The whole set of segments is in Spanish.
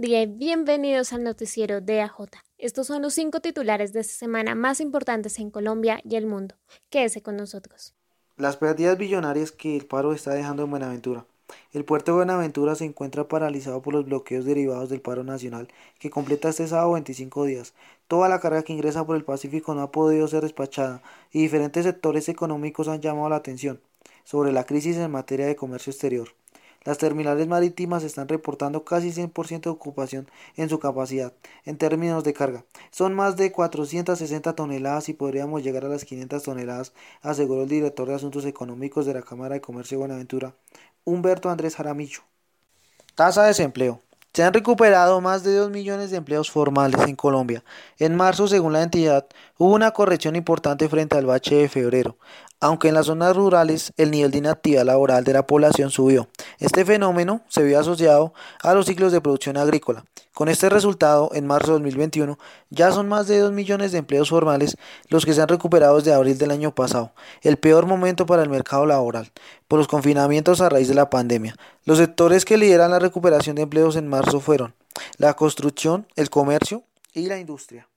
día y bienvenidos al noticiero de AJ. Estos son los cinco titulares de esta semana más importantes en Colombia y el mundo. Quédese con nosotros. Las pérdidas billonarias que el paro está dejando en Buenaventura. El puerto de Buenaventura se encuentra paralizado por los bloqueos derivados del paro nacional, que completa este sábado 25 días. Toda la carga que ingresa por el Pacífico no ha podido ser despachada y diferentes sectores económicos han llamado la atención sobre la crisis en materia de comercio exterior. Las terminales marítimas están reportando casi 100% de ocupación en su capacidad en términos de carga. Son más de 460 toneladas y podríamos llegar a las 500 toneladas, aseguró el director de Asuntos Económicos de la Cámara de Comercio de Buenaventura, Humberto Andrés Jaramillo. Tasa de desempleo. Se han recuperado más de 2 millones de empleos formales en Colombia. En marzo, según la entidad, hubo una corrección importante frente al bache de febrero, aunque en las zonas rurales el nivel de inactividad laboral de la población subió. Este fenómeno se vio asociado a los ciclos de producción agrícola. Con este resultado, en marzo de 2021, ya son más de 2 millones de empleos formales los que se han recuperado desde abril del año pasado, el peor momento para el mercado laboral, por los confinamientos a raíz de la pandemia. Los sectores que lideran la recuperación de empleos en marzo fueron la construcción, el comercio y la industria.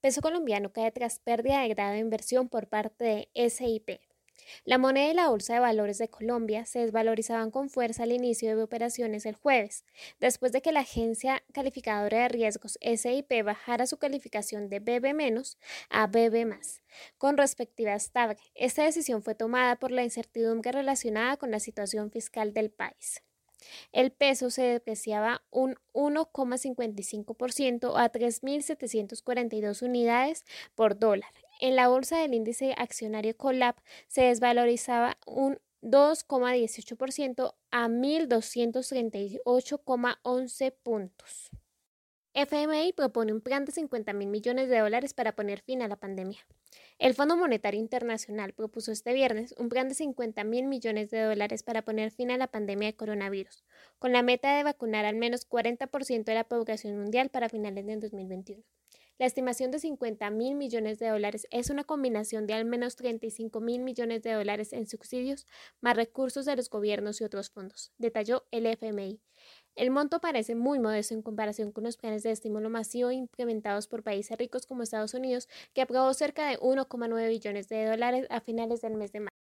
Peso colombiano cae tras pérdida de grado de inversión por parte de SIP. La moneda y la Bolsa de Valores de Colombia se desvalorizaban con fuerza al inicio de operaciones el jueves, después de que la agencia calificadora de riesgos SIP bajara su calificación de BB- a BB+, con respectiva estable. Esta decisión fue tomada por la incertidumbre relacionada con la situación fiscal del país. El peso se depreciaba un 1,55% a 3.742 unidades por dólar. En la bolsa del índice accionario Colab se desvalorizaba un 2,18% a 1.238,11 puntos. FMI propone un plan de 50 mil millones de dólares para poner fin a la pandemia. El Fondo Monetario Internacional propuso este viernes un plan de 50 mil millones de dólares para poner fin a la pandemia de coronavirus, con la meta de vacunar al menos 40% de la población mundial para finales de 2021. La estimación de 50 mil millones de dólares es una combinación de al menos 35 mil millones de dólares en subsidios, más recursos de los gobiernos y otros fondos, detalló el FMI. El monto parece muy modesto en comparación con los planes de estímulo masivo implementados por países ricos como Estados Unidos, que aprobó cerca de 1,9 billones de dólares a finales del mes de marzo.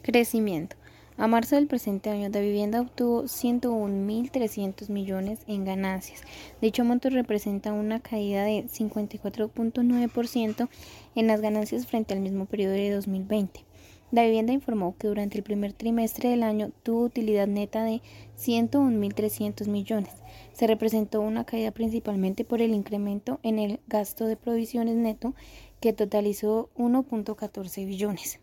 Crecimiento. A marzo del presente año, la vivienda obtuvo 101.300 millones en ganancias. Dicho monto representa una caída de 54.9% en las ganancias frente al mismo periodo de 2020. La vivienda informó que durante el primer trimestre del año tuvo utilidad neta de 101.300 millones. Se representó una caída principalmente por el incremento en el gasto de provisiones neto que totalizó 1.14 billones.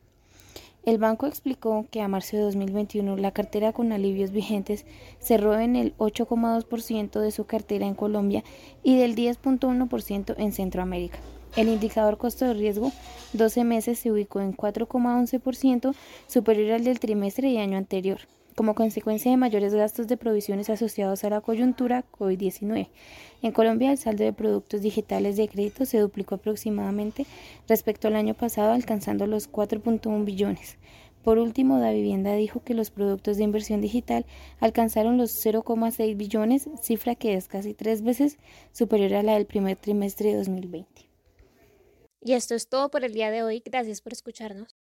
El banco explicó que a marzo de 2021 la cartera con alivios vigentes cerró en el 8,2% de su cartera en Colombia y del 10,1% en Centroamérica. El indicador costo de riesgo 12 meses se ubicó en 4,11%, superior al del trimestre y año anterior, como consecuencia de mayores gastos de provisiones asociados a la coyuntura COVID-19. En Colombia, el saldo de productos digitales de crédito se duplicó aproximadamente respecto al año pasado, alcanzando los 4.1 billones. Por último, Da Vivienda dijo que los productos de inversión digital alcanzaron los 0,6 billones, cifra que es casi tres veces superior a la del primer trimestre de 2020. Y esto es todo por el día de hoy. Gracias por escucharnos.